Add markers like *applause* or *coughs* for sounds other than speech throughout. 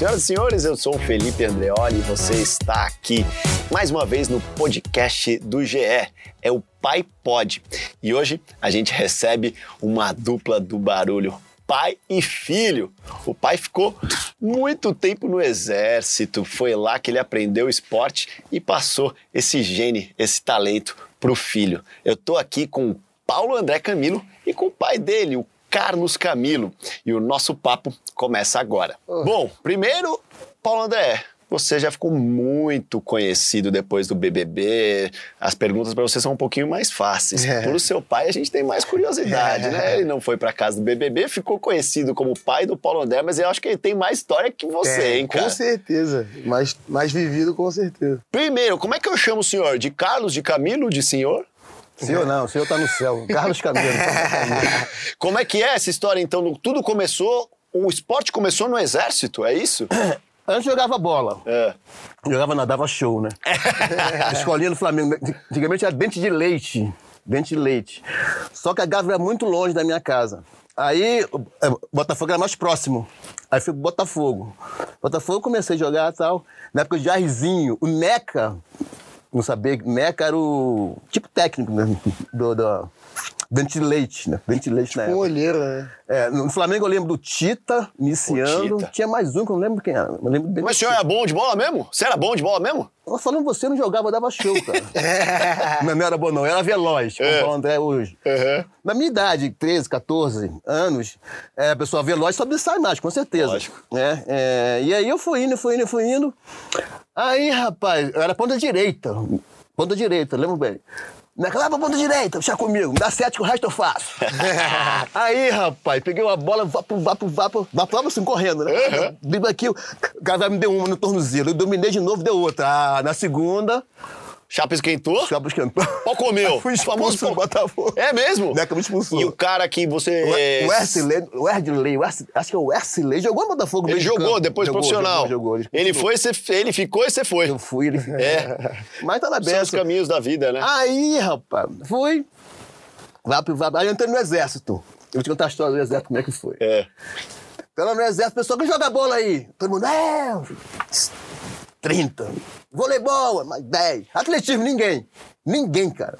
Senhoras e senhores, eu sou o Felipe Andreoli e você está aqui mais uma vez no podcast do GE. É o Pai Pod. E hoje a gente recebe uma dupla do barulho, pai e filho. O pai ficou muito tempo no exército, foi lá que ele aprendeu esporte e passou esse gene, esse talento para o filho. Eu tô aqui com o Paulo André Camilo e com o pai dele, o Carlos Camilo. E o nosso papo começa agora. Oh. Bom, primeiro, Paulo André, você já ficou muito conhecido depois do BBB. As perguntas para você são um pouquinho mais fáceis. É. Por seu pai, a gente tem mais curiosidade, é. né? Ele não foi para casa do BBB, ficou conhecido como pai do Paulo André, mas eu acho que ele tem mais história que você, é, hein, cara? Com certeza. Mais, mais vivido, com certeza. Primeiro, como é que eu chamo o senhor? De Carlos, de Camilo, de senhor? Senhor não, o senhor está no céu. Carlos Camilo. *laughs* Como é que é essa história, então? Tudo começou, o esporte começou no exército, é isso? *coughs* Antes jogava bola. É. Jogava, não, dava show, né? *laughs* Escolinha do Flamengo. Antigamente era dente de leite. Dente de leite. Só que a Gávea era muito longe da minha casa. Aí, o é, Botafogo era mais próximo. Aí fui pro Botafogo. Botafogo comecei a jogar e tal. Na época de Jairzinho, o Neca não sabia. Meca era o tipo técnico mesmo do, do Ventilate, né? Ventilate tipo na época. Olheiro, né? É, no Flamengo eu lembro do Tita, iniciando. Tita. Tinha mais um que eu não lembro quem era. Eu lembro Mas o senhor era bom de bola mesmo? Você era bom de bola mesmo? Eu falando, você não jogava, eu dava show, cara. *laughs* não, não era bom, não. Era veloz, como é. o André hoje. Uhum. Na minha idade, 13, 14 anos, é, a pessoa veloz só sai mais, com certeza. Lógico. É, é, e aí eu fui indo, fui indo, fui indo. Aí, rapaz, eu era ponta direita. Ponta direita, lembro bem. Naquela pra ponta direita, puxa comigo, me dá sete que o resto eu faço. *laughs* aí, rapaz, peguei uma bola, vapo, vapo, vapo, vapo, assim, correndo, né? Uhum. Aqui, o cara me deu uma no tornozelo, eu dominei de novo, deu outra. Ah, na segunda, Chapa esquentou? Chapa esquentou. Qual comeu? *laughs* Fui expulso do Botafogo. É mesmo? Neca me expulsou. E o cara que você... O Wesley, o Wesley, acho que é o Wesley, jogou no Botafogo Ele jogou, campo. depois jogou, profissional. Jogou, jogou, ele, ele foi, você, ele ficou e você foi. Eu fui. Ele... É. *laughs* Mas tá na benção. São os caminhos da vida, né? Aí, rapaz, fui. Vá, aí eu entrei no exército. Eu vou te contar a história do exército, como é que foi. É. Então no exército, pessoal, que joga bola aí? Todo mundo, é... 30. Voleibol, mais 10. Atletismo, ninguém. Ninguém, cara.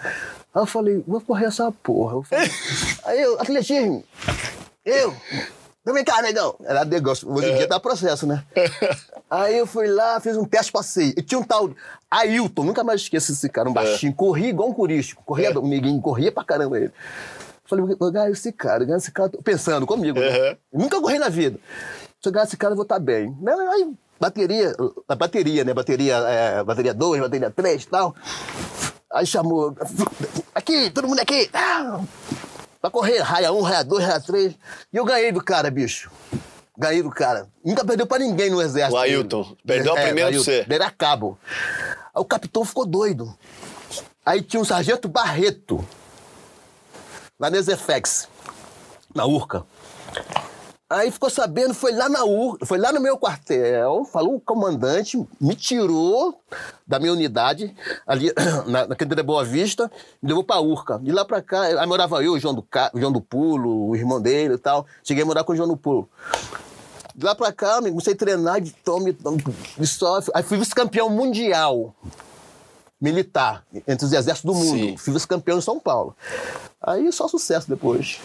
Aí eu falei, vou correr essa porra. Eu falei, *laughs* aí eu, atletismo. Eu. Vem cá, negão. Era negócio. Hoje em dia dá processo, né? *laughs* Aí eu fui lá, fiz um teste, passei. E tinha um tal Ailton, nunca mais esqueço esse cara, um baixinho. Corria igual um curístico. Corria, é. amiguinho, corria pra caramba ele. Falei, vou ganhar esse cara, ganhar esse cara. Pensando comigo, né? Nunca corri na vida. Se eu ganhar esse cara, eu vou estar tá bem. Aí bateria, a bateria, né? Bateria, é, bateria 2, bateria 3 e tal. Aí chamou, aqui, todo mundo aqui, ah, pra correr, raia 1, um, raia 2, raia 3. E eu ganhei do cara, bicho. Ganhei do cara. Nunca perdeu pra ninguém no exército. O Ailton. Perdeu é, a primeira pra você. Era cabo. Aí o capitão ficou doido. Aí tinha um sargento Barreto. Lá no Exefex. Na Urca. Aí ficou sabendo, foi lá na UR, foi lá no meu quartel, falou o comandante, me tirou da minha unidade, ali *clears throat* na, na Quinta Boa Vista, me levou pra Urca. De lá pra cá, aí morava eu, o João do, Ca... o João do Pulo, o irmão dele e tal. Cheguei a morar com o João do Pulo. De lá pra cá, comecei a treinar de tome, de só. Aí fui vice-campeão mundial militar entre os exércitos do mundo. Sim. Fui vice-campeão em São Paulo. Aí só sucesso depois.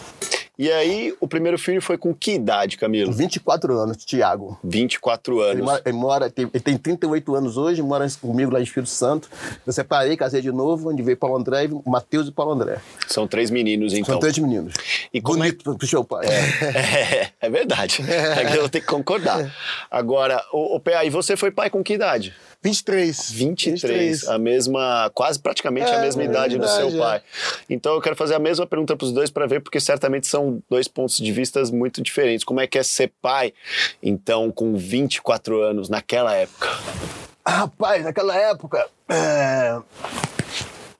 E aí, o primeiro filho foi com que idade, Camilo? 24 anos, Tiago. 24 anos. Ele mora, ele, mora, ele tem 38 anos hoje, mora comigo lá em Espírito Santo. Eu separei, casei de novo, onde veio Paulo André, Matheus e Paulo André. São três meninos, então. São três meninos. E como é Bonito é... pro seu pai. É, é, é verdade. É. *laughs* Eu vou ter que concordar. Agora, o, o PA, e você foi pai com que idade? 23. 23. 23. A mesma, quase praticamente é, a mesma idade do seu pai. Então eu quero fazer a mesma pergunta para os dois para ver, porque certamente são dois pontos de vista muito diferentes. Como é que é ser pai, então, com 24 anos, naquela época? Rapaz, naquela época. É...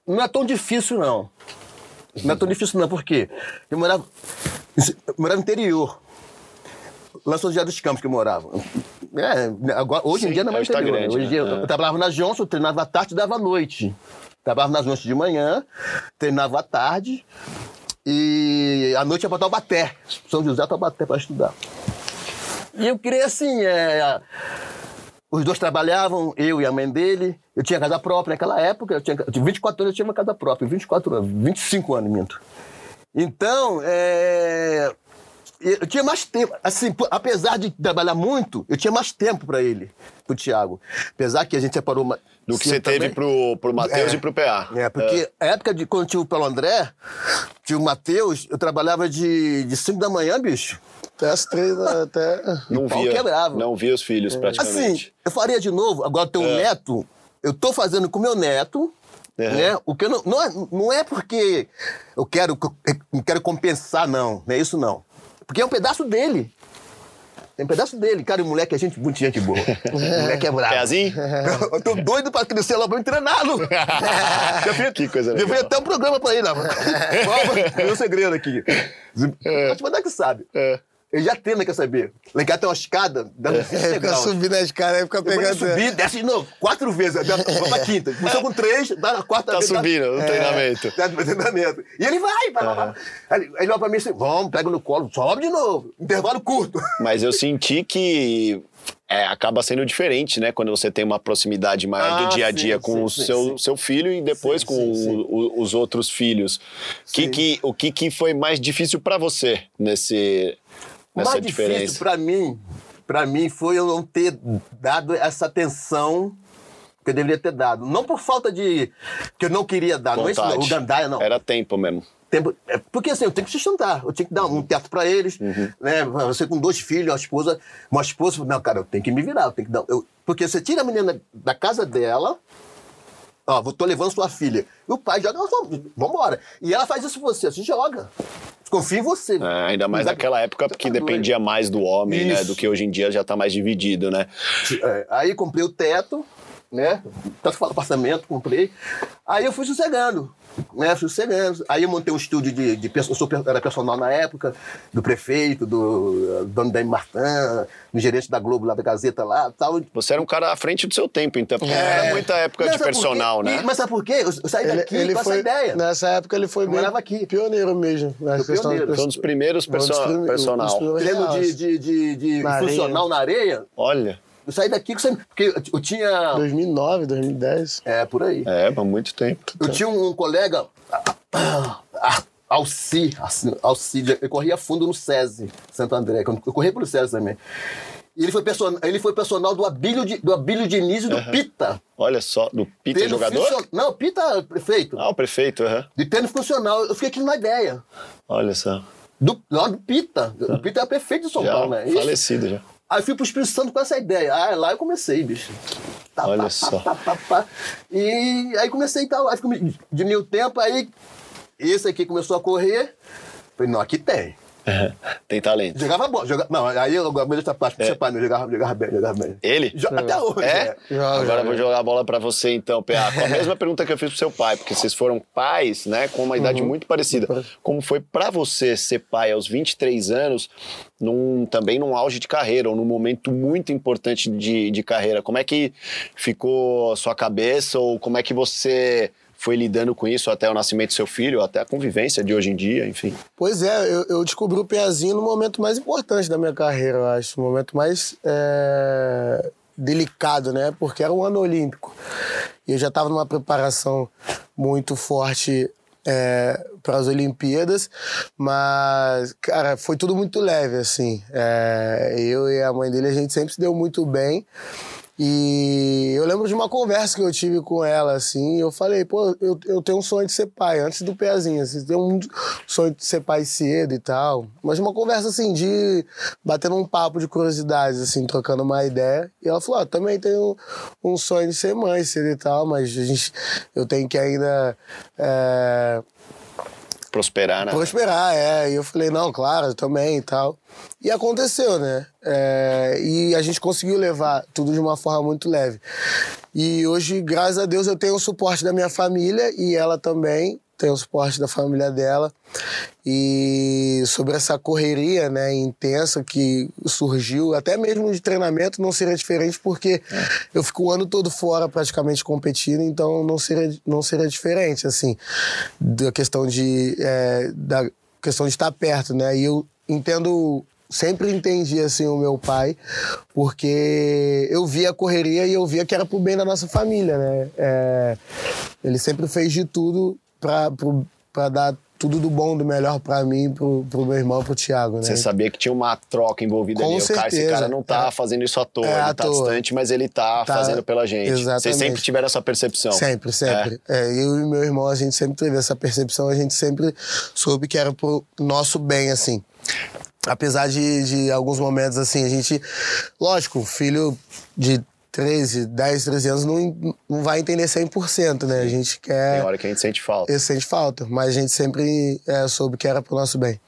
Não é tão difícil, não. Não é tão difícil, não, porque eu morava, eu morava no interior. Lá em São José dos Campos que eu morava. É, agora, hoje Sim, em dia não é mais interior. Grande, hoje em dia né? eu, trabalhava na Johnson, treinava à tarde e dava à noite. Trabalhava nas noites de manhã, treinava à tarde e à noite ia para Taubaté. São José Taubaté para estudar. E eu queria assim, é, os dois trabalhavam, eu e a mãe dele. Eu tinha casa própria naquela época, eu tinha, 24 anos eu tinha uma casa própria, 24 anos, 25 anos, minto. Então, é, eu tinha mais tempo, assim, apesar de trabalhar muito, eu tinha mais tempo para ele, pro Thiago. Apesar que a gente separou uma, do que você também. teve pro, pro Matheus é, e pro PA. É, porque é. a época de quando tinha o Pelo André, tinha o Matheus, eu trabalhava de 5 da manhã, bicho. Até as três, até. Não via. Quebrava. Não via os filhos, é. praticamente. Assim, eu faria de novo, agora tem um é. neto, eu tô fazendo com meu neto. Uhum. Né? O que não, não, é, não é porque eu quero, eu quero compensar, não. Não é isso, não. Porque é um pedaço dele. Tem um pedaço dele. Cara, o moleque é gente, muito gente boa. O moleque é bravo. Pezinho? *laughs* Eu tô doido pra crescer lá pra me treiná-lo. *laughs* que coisa legal. Eu fiz até um programa pra ele lá. *laughs* Meu segredo aqui. É. Mas mandar que sabe. É. Ele já treina, quer saber? Lá em casa tem uma escada, dando é, Fica subindo a escada, aí fica pegando. Subir, desce de novo, quatro vezes, vai *laughs* pra quinta. Começou com três, dá na quarta tá vez. Tá subindo no é, treinamento. Tá no treinamento. E ele vai, vai, vai. Ele olha pra mim assim, vamos, pega no colo, sobe de novo. Intervalo curto. *laughs* Mas eu senti que é, acaba sendo diferente, né? Quando você tem uma proximidade maior ah, do dia a dia sim, com sim, o seu, sim. seu filho e depois com o, o, os outros filhos. Que, que, o que, que foi mais difícil para você nesse, o mais diferença. difícil para mim, para mim foi eu não ter dado essa atenção que eu deveria ter dado. Não por falta de que eu não queria dar, Vontade. não é isso, não, o gandaia não. Era tempo mesmo. Tempo, é, porque assim, eu tenho que sustentar, eu tinha que dar um teto para eles, uhum. né? Você com dois filhos, uma esposa, uma esposa, não, cara, eu tenho que me virar, eu tenho que dar. Eu, porque você tira a menina da casa dela, ó, tô levando sua filha, e o pai joga, vambora. E ela faz isso com você, você joga. Confia em você. É, ainda mais naquela época que dependia mais do homem, Isso. né? Do que hoje em dia já está mais dividido, né? É, aí comprei o teto, né? Tanto fala apartamento, comprei. Aí eu fui sossegando né, sossegando. Aí eu montei um estúdio de, de, eu sou, era personal na época, do prefeito, do dono da Martin, do gerente da Globo lá da Gazeta lá tal. Você era um cara à frente do seu tempo, então, porque é. era muita época mas de personal, né? mas sabe por quê? Eu saí daqui ele, ele com foi, essa ideia. Nessa época ele foi bem aqui. pioneiro mesmo. Pioneiro. Foi um dos primeiros perso personal. Treino de, de, de, de na funcional areia. na areia. Olha. Eu saí daqui porque eu tinha. 2009, 2010. É, por aí. É, há muito tempo. Eu tinha um colega, Alci, Alci, eu corria fundo no SESI, Santo André. Eu corria pelo SESI também. E ele foi, person... ele foi personal do Abílio, de... do Abílio Diniz e do uhum. Pita. Olha só, do Pita Tendo jogador? Funcion... Não, Pita prefeito. Ah, o prefeito, aham. Uhum. De tendo funcional. Eu fiquei aqui numa ideia. Olha só. Do, lá do Pita. O Pita é prefeito de São já, Paulo, né? Falecido já. Aí fui pro Espírito Santo com essa ideia. Ah, lá eu comecei, bicho. Tá, Olha pá, só. Pá, pá, e aí comecei e tal. Aí diminuiu o tempo, aí esse aqui começou a correr. Falei, não, aqui tem. *laughs* Tem talento. Jogava bola. Joga... Não, aí eu agora essa parte, é. pai, não jogava, jogava bem, jogava bem. Ele? Joga até hoje. É? é. agora eu vou jogar a bola pra você então, PA. Com a *laughs* mesma pergunta que eu fiz pro seu pai, porque vocês foram pais, né, com uma idade uhum. muito parecida. Como foi pra você ser pai aos 23 anos, num, também num auge de carreira, ou num momento muito importante de, de carreira? Como é que ficou a sua cabeça, ou como é que você foi lidando com isso até o nascimento do seu filho, até a convivência de hoje em dia, enfim? Pois é, eu, eu descobri o Peazinho no momento mais importante da minha carreira, eu acho. No momento mais é, delicado, né? Porque era um ano olímpico. E eu já estava numa preparação muito forte é, para as Olimpíadas, mas, cara, foi tudo muito leve, assim. É, eu e a mãe dele, a gente sempre se deu muito bem. E eu lembro de uma conversa que eu tive com ela, assim, eu falei, pô, eu, eu tenho um sonho de ser pai, antes do pezinho, assim, tenho um sonho de ser pai cedo e tal. Mas uma conversa, assim, de batendo um papo de curiosidades, assim, trocando uma ideia. E ela falou, ah, também tenho um sonho de ser mãe cedo e tal, mas a gente, eu tenho que ainda... É, prosperar, né? Prosperar, é. E eu falei, não, claro, também e tal. E aconteceu, né? É, e a gente conseguiu levar tudo de uma forma muito leve. E hoje, graças a Deus, eu tenho o suporte da minha família e ela também tem o suporte da família dela. E sobre essa correria né, intensa que surgiu, até mesmo de treinamento, não seria diferente, porque é. eu fico o ano todo fora praticamente competindo, então não seria, não seria diferente, assim, da questão de. É, da questão de estar perto, né? E eu entendo sempre entendi assim o meu pai, porque eu via a correria e eu via que era pro bem da nossa família, né? É, ele sempre fez de tudo para dar tudo do bom, do melhor para mim, pro, pro meu irmão, pro Thiago, né? Você sabia que tinha uma troca envolvida Com ali. certeza. Cara, esse cara não tá é. fazendo isso à toa, é, ele à tá toa. distante, mas ele tá, tá, fazendo pela gente. Exatamente. Vocês sempre tiveram essa percepção. Sempre, sempre. É. É, eu e meu irmão, a gente sempre teve essa percepção, a gente sempre soube que era pro nosso bem, assim apesar de, de alguns momentos assim, a gente. Lógico, filho de 13, 10, 13 anos não, não vai entender 100%, né? A gente quer. Tem hora que a gente sente falta. Eu sente falta, mas a gente sempre é, soube que era pro nosso bem.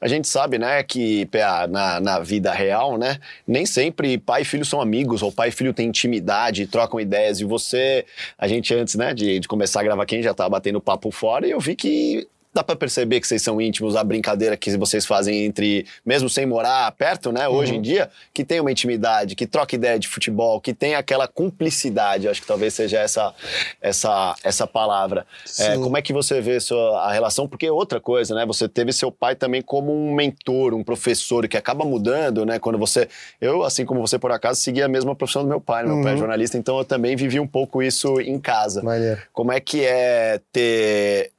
A gente sabe, né, que PA, na, na vida real, né, nem sempre pai e filho são amigos, ou pai e filho têm intimidade, trocam ideias, e você, a gente antes, né, de, de começar a gravar aqui, já tava batendo papo fora, e eu vi que dá para perceber que vocês são íntimos, a brincadeira que vocês fazem entre, mesmo sem morar perto, né, hoje Uhum. em dia, que tem uma intimidade, que troca ideia de futebol, que tem aquela cumplicidade, acho que talvez seja essa essa essa palavra. É, como é que você vê sua, a relação? Porque outra coisa, né? Você teve seu pai também como um mentor, um professor, que acaba mudando, né? Quando você. Eu, assim como você, por acaso, segui a mesma profissão do meu pai. né? Meu pai é jornalista, então eu também vivi um pouco isso em casa. Maneiro. Como é que é ter.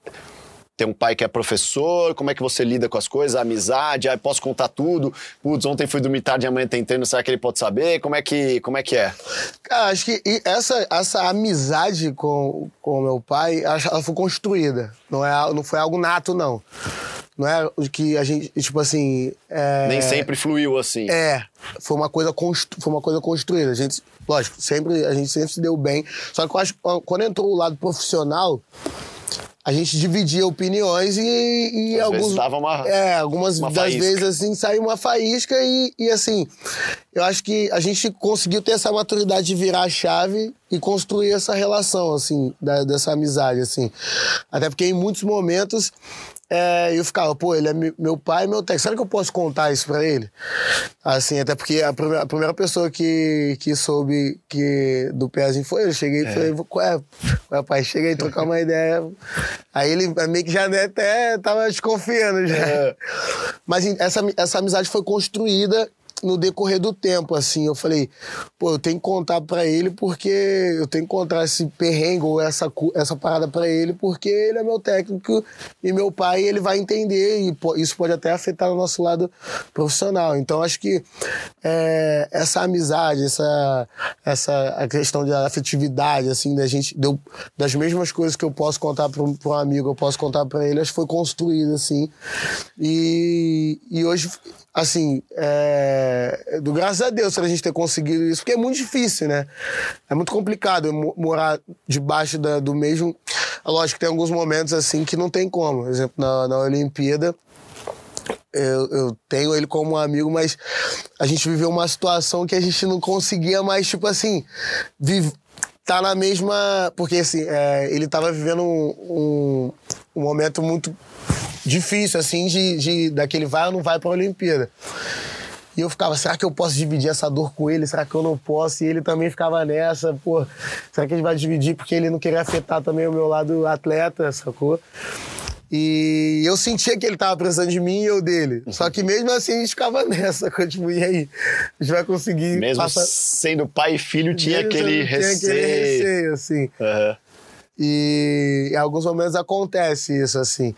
Ter um pai que é professor, como é que você lida com as coisas, a amizade, ah, posso contar tudo. Putz, ontem fui dormir tarde, amanhã tem treino, será que ele pode saber? Como é que, como é, que é? Cara, acho que e essa, essa amizade com o meu pai, ela foi construída. Não, é, não foi algo nato, não. Não é o que a gente, tipo assim. é- Nem sempre fluiu assim. É, foi uma coisa constru... foi uma coisa construída. A gente, lógico, sempre a gente sempre se deu bem. Só que eu acho que quando entrou o lado profissional, a gente dividia opiniões e, e alguns vezes uma- é, algumas uma das faísca. vezes assim saiu uma faísca e, e assim, eu acho que a gente conseguiu ter essa maturidade de virar a chave e construir essa relação assim, da- dessa amizade assim. Até porque em muitos momentos é, eu ficava, pô, ele é me- meu pai e meu técnico. Será que eu posso contar isso pra ele? Assim, até porque a primeira, a primeira pessoa que, que soube que do Pezinho foi ele. Cheguei e falei, qual é, qual é, pai? Chega aí, trocar uma ideia. Aí ele meio que já né, até tava desconfiando já. Mas assim, essa, essa amizade foi construída no decorrer do tempo, assim, eu falei, pô, eu tenho que contar pra ele porque eu tenho que contar esse perrengue ou essa, essa parada pra ele porque ele é meu técnico e meu pai, ele vai entender e po- isso pode até afetar o nosso lado profissional. Então, acho que é, essa amizade, essa, essa a questão da afetividade, assim, da gente, deu, das mesmas coisas que eu posso contar pra um, amigo, eu posso contar pra ele, acho que foi construída, assim. E, e hoje, assim, é, do graças a Deus pra gente ter conseguido isso, porque é muito difícil, né? É muito complicado mo- morar debaixo da- do mesmo. Lógico que tem alguns momentos assim que não tem como. Por exemplo, na, na Olimpíada, eu, eu tenho ele como um amigo, mas a gente viveu uma situação que a gente não conseguia mais, tipo assim, vive, tá na mesma. Porque assim, é, ele tava vivendo um, um, um momento muito difícil, assim, de, de daquele vai ou não vai pra Olimpíada. E eu ficava, será que eu posso dividir essa dor com ele? Será que eu não posso? E ele também ficava nessa, pô, será que a gente vai dividir porque ele não queria afetar também o meu lado atleta, sacou? E eu sentia que ele tava precisando de mim e eu dele. Só que mesmo assim a gente ficava *laughs* nessa, tipo, e aí? A gente vai conseguir Mesmo passar... sendo pai e filho, tinha Mesmo aquele tinha receio. aquele receio, assim. Aham. E em alguns momentos acontece isso, assim.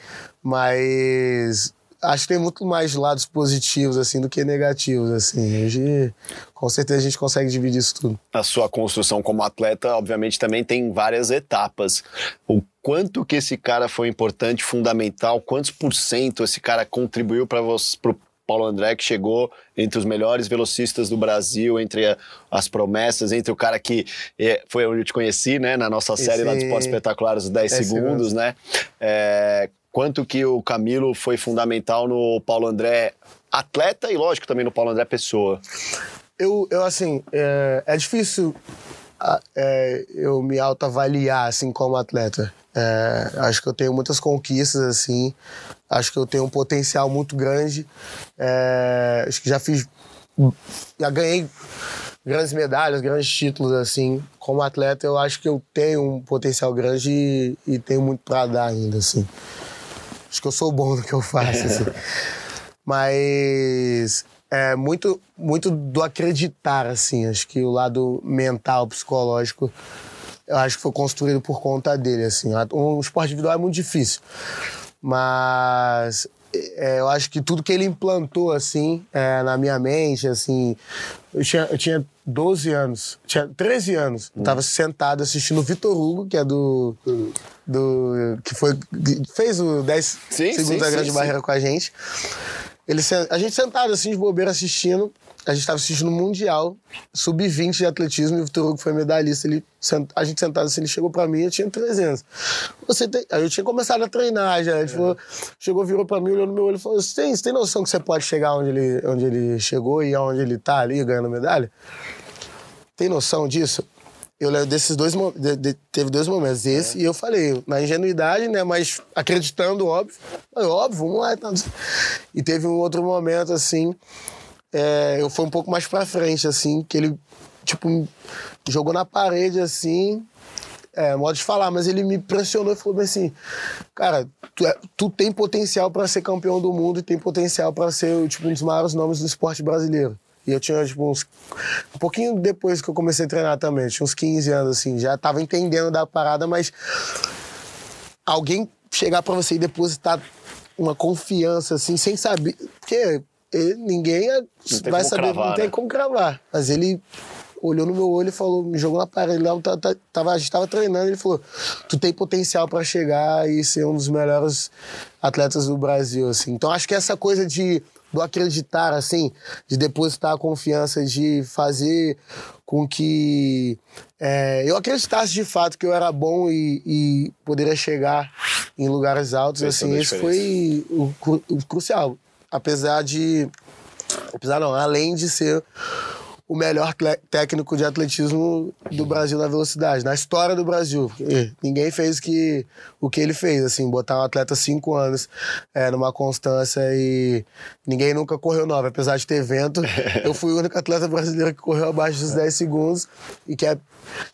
Mas acho que tem muito mais lados positivos, assim, do que negativos, assim. Hoje, com certeza, a gente consegue dividir isso tudo. A sua construção como atleta, obviamente, também tem várias etapas. O quanto que esse cara foi importante, fundamental, quantos por cento esse cara contribuiu para você, pro Paulo André, que chegou entre os melhores velocistas do Brasil, entre a- as promessas, entre o cara que eh, foi onde eu te conheci, né, na nossa série lá do Esse- Esporte Espetacular, os 10 10 segundos, segundos. né? É, quanto que o Camilo foi fundamental no Paulo André atleta e, lógico, também no Paulo André pessoa. Eu, eu assim, é, é difícil é, eu me autoavaliar, assim, como atleta. É, acho que eu tenho muitas conquistas, assim. Acho que eu tenho um potencial muito grande. É, acho que já fiz... Já ganhei grandes medalhas, grandes títulos, assim. Como atleta, eu acho que eu tenho um potencial grande e, e tenho muito pra dar ainda, assim. Acho que eu sou bom no que eu faço, assim. *laughs* Mas é muito, muito do acreditar, assim. Acho que o lado mental, psicológico, eu acho que foi construído por conta dele, assim. Um esporte individual é muito difícil. Mas é, eu acho que tudo que ele implantou, assim, é, na minha mente, assim... Eu tinha, eu tinha 12 anos, tinha 13 anos. Eu tava sentado assistindo o Vitor Hugo, que é do... do que foi... Fez o 10 Sim, segundos sim, da grande sim, barreira com a gente. Ele, a gente sentado assim, de bobeira, assistindo. A gente tava assistindo o Mundial, sub-20 de atletismo, e o Vitor Hugo foi medalhista. Ele, a gente sentado assim, ele chegou pra mim, eu tinha 300. Você tem, aí eu tinha começado a treinar já. Ele falou, chegou, virou pra mim, olhou no meu olho e falou: Você tem, você tem noção que você pode chegar onde ele, onde ele chegou e aonde ele tá ali, ganhando medalha? Tem noção disso? Eu lembro desses dois de- de- teve dois momentos, esse e eu falei, na ingenuidade, né, mas acreditando, óbvio. Falei, óbvio, vamos lá. e tal. E teve um outro momento, assim, é, eu fui um pouco mais pra frente, assim, que ele, tipo, jogou na parede, assim, é, modo de falar, mas ele me pressionou e falou assim, cara, tu, é- tu tem potencial pra ser campeão do mundo e tem potencial pra ser, tipo, um dos maiores nomes do esporte brasileiro. E eu tinha, tipo, uns... Um pouquinho depois que eu comecei a treinar também, tinha uns 15 anos, assim, já tava entendendo da parada, mas alguém chegar pra você e depositar uma confiança, assim, sem saber... Porque ele- ninguém é- vai saber, cravar, não tem né? como cravar. Mas ele olhou no meu olho e falou, me jogou na parede lá, ta- ta- tava, a gente tava treinando, ele falou, tu tem potencial pra chegar e ser um dos melhores atletas do Brasil, assim. Então acho que essa coisa de do acreditar, assim, de depositar a confiança, de fazer com que é, eu acreditasse de fato que eu era bom e, e poderia chegar em lugares altos, assim, esse foi o, o crucial. Apesar de apesar não, além de ser o melhor técnico de atletismo do Brasil na velocidade, na história do Brasil. Porque Ninguém fez que, o que ele fez, assim, botar um atleta cinco anos é, numa constância e ninguém nunca correu nove. Apesar de ter evento, *laughs* eu fui o único atleta brasileiro que correu abaixo dos 10 segundos e que é,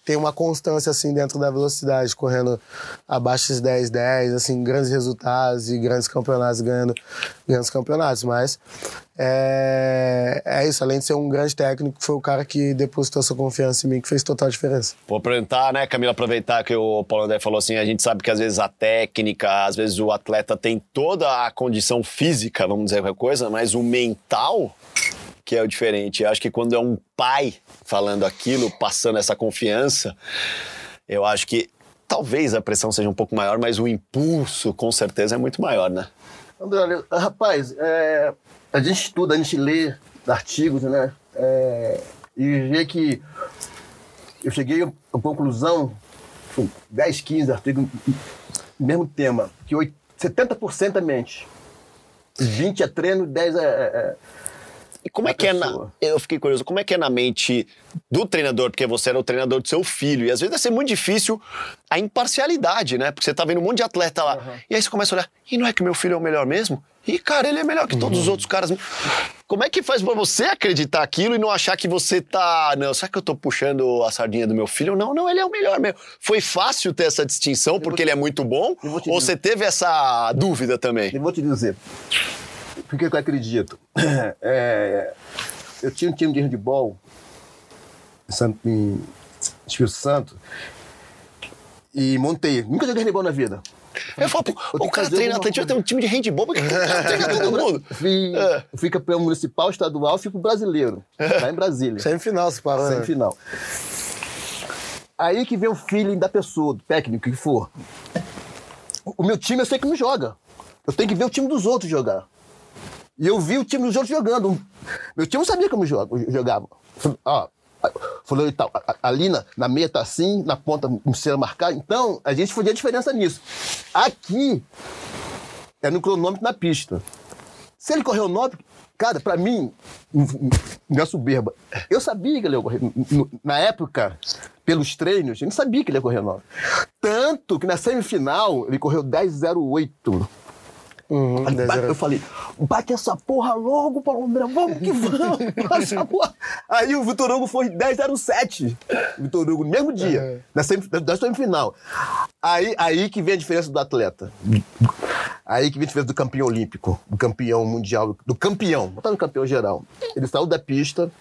tem uma constância, assim, dentro da velocidade, correndo abaixo dos 10, 10, assim, grandes resultados e grandes campeonatos, ganhando grandes campeonatos, mas é, é isso, além de ser um grande técnico, foi o cara que depositou sua confiança em mim, que fez total diferença. Vou aproveitar, né, Camila, aproveitar que o Paulo André falou assim, a gente sabe que às vezes a técnica, às vezes o atleta tem toda a condição física, vamos dizer qualquer coisa, mas o mental que é o diferente. Eu acho que quando é um pai falando aquilo, passando essa confiança, eu acho que talvez a pressão seja um pouco maior, mas o impulso com certeza é muito maior, né? André, rapaz, é, a gente estuda, a gente lê artigos, né? É, e vê que eu cheguei uma conclusão, com 10, 15 artigos, mesmo tema, que oit- 70% é mente. 20 é treino, 10 é- é- é E como é que é na. pessoa. Eu fiquei curioso, como é que é na mente do treinador, porque você era o treinador do seu filho, e às vezes deve ser muito difícil a imparcialidade, né? Porque você tá vendo um monte de atleta lá, e aí você começa a olhar, e não é que meu filho é o melhor mesmo? E, cara, ele é melhor que todos os outros caras. Como é que faz pra você acreditar aquilo e não achar que você tá. Não, será que eu tô puxando a sardinha do meu filho? Não, não, ele é o melhor mesmo. Foi fácil ter essa distinção porque ele é muito bom? eu te Ou dizer. você teve essa dúvida também? Eu vou te dizer, por que que eu acredito? *clears throat* É, eu tinha um time de handball em Espírito Santo e montei. Nunca joguei handball na vida. Eu falo, pô, eu o cara treina atletismo, tem um time de handball, porque treina todo mundo. *laughs* Fui, É. fui campeão municipal, estadual, fui pro brasileiro, lá em Brasília. *laughs* Semifinal, se parou, né? Semifinal. Aí que vem o feeling da pessoa, do técnico que for. O meu time eu sei que não joga. Eu tenho que ver o time dos outros jogar. E eu vi o time dos outros jogando. Meu time não sabia como joga- jogava. Ó, e tal. a- Ali na, na meia tá assim, na ponta precisa marcar. Então, a gente fazia diferença nisso. Aqui, é no cronômetro na pista. Se ele correu 9, cara, pra mim, não é soberba. Eu sabia que ele ia correr. Na época, pelos treinos, eu não sabia que ele ia correr 9. Tanto que na semifinal, ele correu 10,08. Uhum, Falei, bate- era- Eu falei, bate essa porra logo, André, vamos que vamos. *laughs* bate essa porra. Aí o Vitor Hugo foi 10,07. Vitor Hugo, no mesmo dia, semif- na semifinal. Aí, aí que vem a diferença do atleta. Aí que a gente fez do campeão olímpico, do campeão mundial, do campeão, botar no campeão geral. Ele saiu da pista,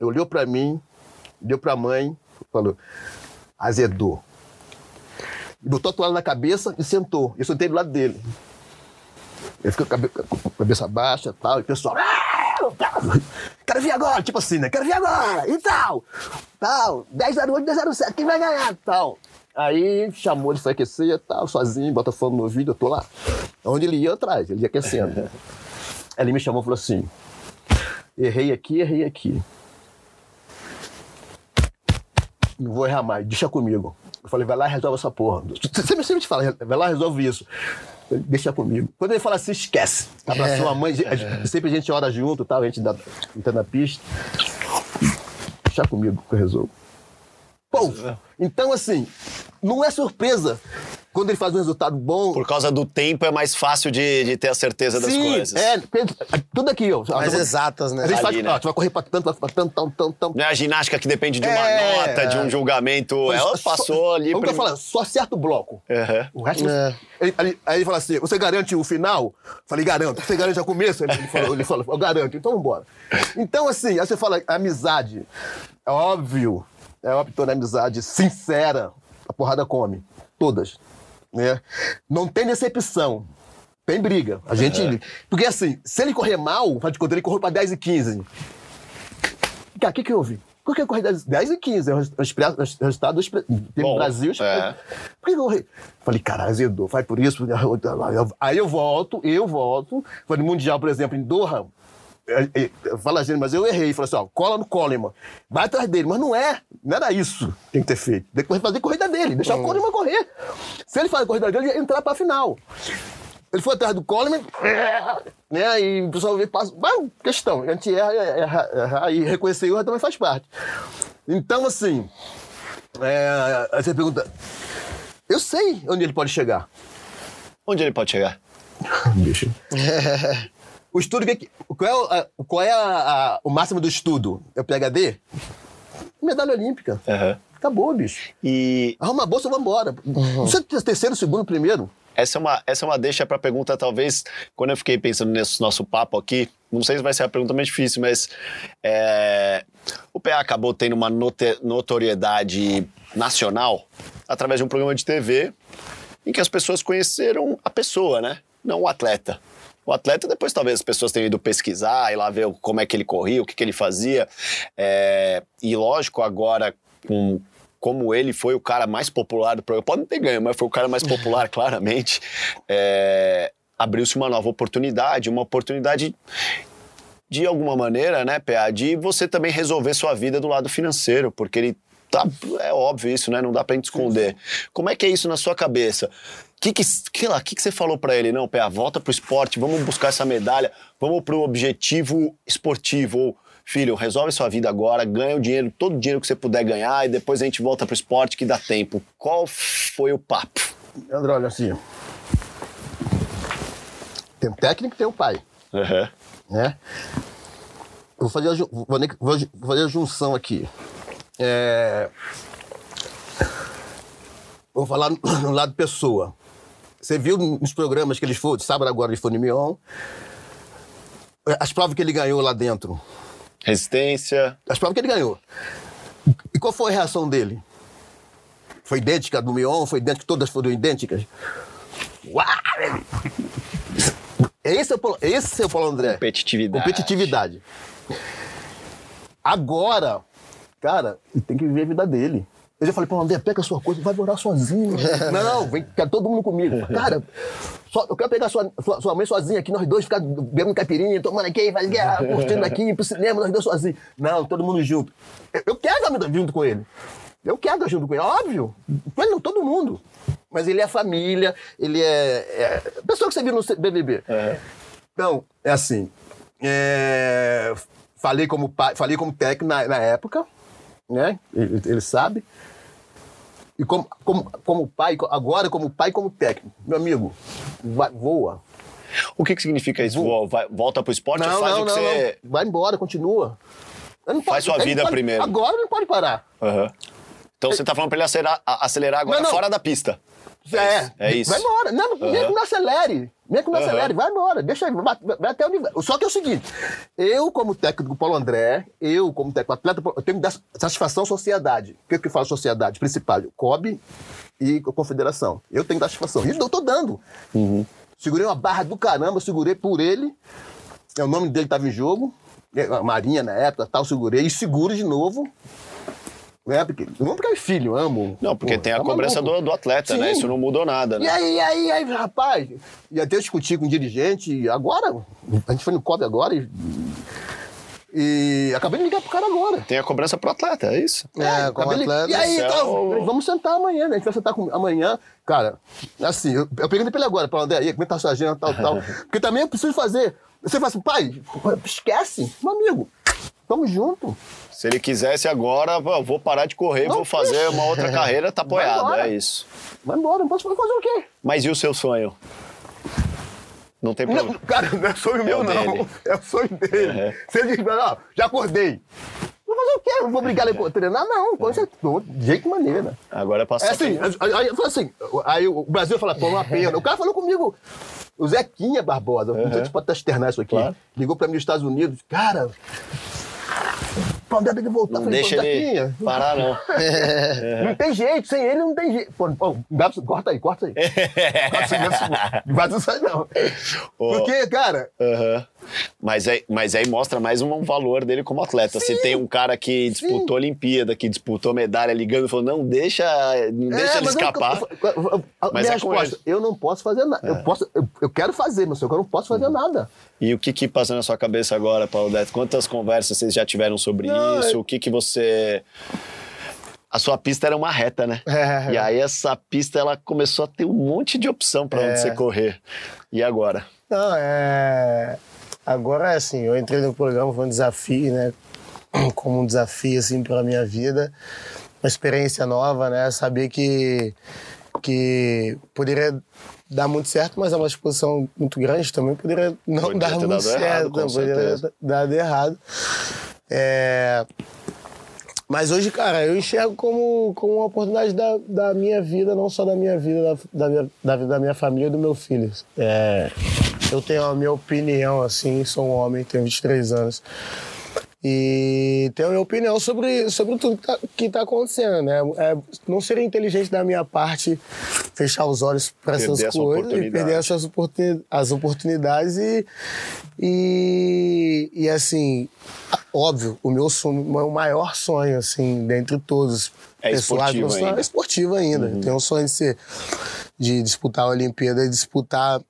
olhou pra mim, deu pra mãe, falou, azedou. Botou a toalha na cabeça e sentou. Eu sentei do lado dele. Ele ficou com a cabeça baixa e tal, e o pessoal. "Ah, Quero ver agora, tipo assim, né? Quero ver agora, e tal. Tal, 1008, 1007, quem vai ganhar? Tal. Aí chamou ele pra aquecer, tal, sozinho, bota fone no ouvido, eu tô lá. Onde ele ia atrás, ele ia aquecendo. *laughs* Aí ele me chamou e falou assim: errei aqui, errei aqui. Não vou errar mais, deixa comigo. Eu falei, vai lá e resolve essa porra. Você sempre, sempre te fala, vai lá e resolve isso. Deixa comigo. Quando ele fala assim, esquece. Abraçou a mãe, gente- sempre a gente ora junto, tal, a gente dá, entra na pista. Deixa comigo que eu resolvo. Pô, então assim, não é surpresa quando ele faz um resultado bom. Por causa do tempo é mais fácil de, de ter a certeza das Sim, coisas. é, tudo aqui, ó. Mais a exatas, né? gente faz, Ali, né? ó, tu vai correr pra tanto, vai pra tanto, tão, tão, tão. Não é a ginástica que depende de uma É. nota, de um julgamento. Ela Só- passou ali. Vamos prim- falar, só acerta o bloco. Aham. O resto. É. Ele- aí, aí ele fala assim: você garante o final? Falei, garanto. Você garante o começo? Ele falou, ele falou, eu garanto, então vambora. Então, assim, aí você fala, amizade. É óbvio, é óbvio toda amizade sincera, a porrada come. Todas. Né? Não tem decepção. Tem briga. A gente. Porque assim, se ele correr mal, faz de conta, ele correu pra 10 e 15. Cara, o que, que houve? Por que eu corri 10, 10 e 15? É o res- o expre- o resultado do Brasil. é. Por que eu corri? Falei, cara, azedou, faz por isso. Aí eu volto, eu volto. Foi no Mundial, por exemplo, em Doha. É, é, Fala, gente, mas eu errei. Falei assim, ó, cola no Coleman. Vai atrás dele. Mas não é. Não era isso que tem que ter feito. Tem que fazer a corrida dele. Deixar o Coleman correr. Se ele faz a corrida dele, ele ia entrar pra final. Ele foi atrás do Coleman, né? E o pessoal vê, passa. Mas, questão, a gente erra, erra, erra, e reconhecer erro também faz parte. Então, assim, é, aí você pergunta, eu sei onde ele pode chegar. Onde ele pode chegar? *laughs* Bicho. *laughs* o estudo, que- qual é, a- qual é a- a- o máximo do estudo? É o PHD? Medalha olímpica. Aham. Acabou, bicho. E Arruma a bolsa, vambora. Não sei se é terceiro, segundo, primeiro. essa é uma, essa é uma deixa para pergunta, talvez, quando eu fiquei pensando nesse nosso papo aqui, não sei se vai ser a pergunta mais difícil, mas é, o PA acabou tendo uma notoriedade nacional através de um programa de TV em que as pessoas conheceram a pessoa, né? Não o atleta. O atleta, depois talvez as pessoas tenham ido pesquisar e lá ver como é que ele corria, o que, que ele fazia. É, e lógico, agora, com, como ele foi o cara mais popular do programa, pode não ter ganho, mas foi o cara mais popular, *laughs* claramente, é, abriu-se uma nova oportunidade, uma oportunidade de alguma maneira, né, PA, de você também resolver sua vida do lado financeiro, porque ele tá, é óbvio isso, né, não dá pra gente esconder. Como é que é isso na sua cabeça? Que que, que lá, que que você falou pra ele? Não, PA, volta pro esporte, vamos buscar essa medalha, vamos pro objetivo esportivo, ou filho, resolve sua vida agora, ganha o dinheiro, todo o dinheiro que você puder ganhar e depois a gente volta pro esporte que dá tempo. Qual foi o papo? André, olha assim. Tem o técnico e tem o pai. Aham. né? Vou fazer a, vou vou fazer a junção aqui. É, Vou falar no lado pessoa. Você viu nos programas que eles foram, de sábado agora ele foi no Mion, as provas que ele ganhou lá dentro. Resistência. As provas que ele ganhou. E qual foi a reação dele? Foi idêntica do Mion? Foi idêntica? Todas foram idênticas? Uau! Esse é o, Paulo- esse é o Paulo André. Competitividade. Competitividade. Agora, cara, ele tem que viver a vida dele. Eu já falei, pô, André, pega a sua coisa, vai morar sozinho. *laughs* não, vem, quer todo mundo comigo. Cara, só- eu quero pegar sua, sua, sua mãe sozinha aqui, nós dois ficar bebendo caipirinha, tomando aqui, vai, ah, *laughs* curtindo aqui, pro cinema, nós dois sozinhos. Não, todo mundo junto. Eu, eu quero estar junto com ele. Eu quero estar junto com ele, óbvio. Mas não, todo mundo. Mas ele é família, ele é. é pessoa que você viu no BBB. Então, é assim. é, falei como pai, falei como técnico na, na época, né? Ele, ele sabe. E como, como, como pai, agora como pai como técnico. Meu amigo, vai- voa. O que, que significa isso? Vo- vai- volta pro esporte ou faz o que você. não. Vai embora, continua. Não Faz sua vida pode- primeiro. Agora não pode parar. Aham. Então você tá falando pra ele acelerar, acelerar agora Não, não. fora da pista. É, é isso. Vai embora. Não, uhum. nem que não acelere. Nem que não uhum. acelere, vai embora. Deixa vai, vai até o nível. Só que é o seguinte: eu, como técnico Paulo André, eu, como técnico atleta, eu tenho que dar satisfação à sociedade. O que, que fala sociedade? Principal, COB e Confederação. Eu tenho que dar satisfação. E eu tô dando. Uhum. Segurei uma barra do caramba, segurei por ele. É, o nome dele estava em jogo. É, Marinha na época, tal, segurei. E seguro de novo. É, porque, não porque é filho, amo. Não, porque tem a tá cobrança do, do, atleta, né? Sim. né? Isso não mudou nada, né? E aí, aí, aí, rapaz, e até eu discuti com o dirigente, agora, a gente foi no COB agora e. E acabei de ligar pro cara agora. Tem a cobrança pro atleta, é isso? É, é com atleta. E aí, então, vamos sentar amanhã, né? A gente vai sentar com... amanhã. Cara, assim, eu, eu perguntei pra ele agora, pra André, aí, como é que tá a sua agenda, tal, tal. *laughs* Porque também eu preciso fazer. Você fala assim, pai, esquece, meu amigo, tamo junto. Se ele quisesse agora, eu vou parar de correr, não, vou fazer uma outra carreira, tá apoiado, é isso. Vai embora, não posso fazer o quê? Mas e o seu sonho? Não tem problema. Não, cara, não é sonho é meu, não. Dele. É o sonho dele. Uhum. Se ele diz, ó, já acordei. Vou fazer o quê? Não vou brigar ali com treinar? Não, com certeza. De jeito maneira. Agora é passar. É assim, aí, aí, assim, aí o Brasil fala, pô, uma pena. O cara falou comigo, o Zequinha Barbosa, uhum. não sei se pode externar isso aqui. Claro. Ligou pra mim nos Estados Unidos, cara, Quando deve voltar, não falei, deixa ele parar, não. É. *laughs* Não tem jeito, sem ele não tem jeito. Pô, pô, corta aí, corta aí. *laughs* corta aí, não vai sair, não. Porque, cara. Uh -huh. Mas, é, mas aí mostra mais um valor dele como atleta. Sim, Se tem um cara que disputou sim. Olimpíada, que disputou medalha ligando e falou: não deixa, não é, deixa ele escapar. Eu, eu, eu, mas é resposta, eu não posso fazer nada. É. Eu, posso, eu, quero fazer, mas eu não posso fazer uhum. nada. E o que que passa na sua cabeça agora, Paulo Deto? Quantas conversas vocês já tiveram sobre não, isso? O que que você a sua pista era uma reta, né? É. E aí essa pista ela começou a ter um monte de opção para onde é. você correr. E agora? Não, é Agora, assim, eu entrei no programa, foi um desafio, né? *clears throat* Como um desafio, assim, para minha vida. Uma experiência nova, né? Saber que, que poderia dar muito certo, mas é uma exposição muito grande também. Poderia não Podia dar muito certo, errado, poderia dar dado errado. É... Mas hoje, cara, eu enxergo como, como uma oportunidade da, da minha vida, não só da minha vida, da, da, minha, da vida da minha família e do meu filho. É, eu tenho a minha opinião, assim, sou um homem, tenho 23 anos. E tenho a minha opinião sobre, sobre tudo que está tá acontecendo, né? É, não seria inteligente da minha parte fechar os olhos para essas coisas e perder essas oportunidades, as oportunidades e, e, e, assim, óbvio, o meu sonho, o meu maior sonho, assim, dentre todos, é esportivo ainda. é esportivo ainda. Uhum. Tenho um sonho de ser, de disputar a Olimpíada e disputar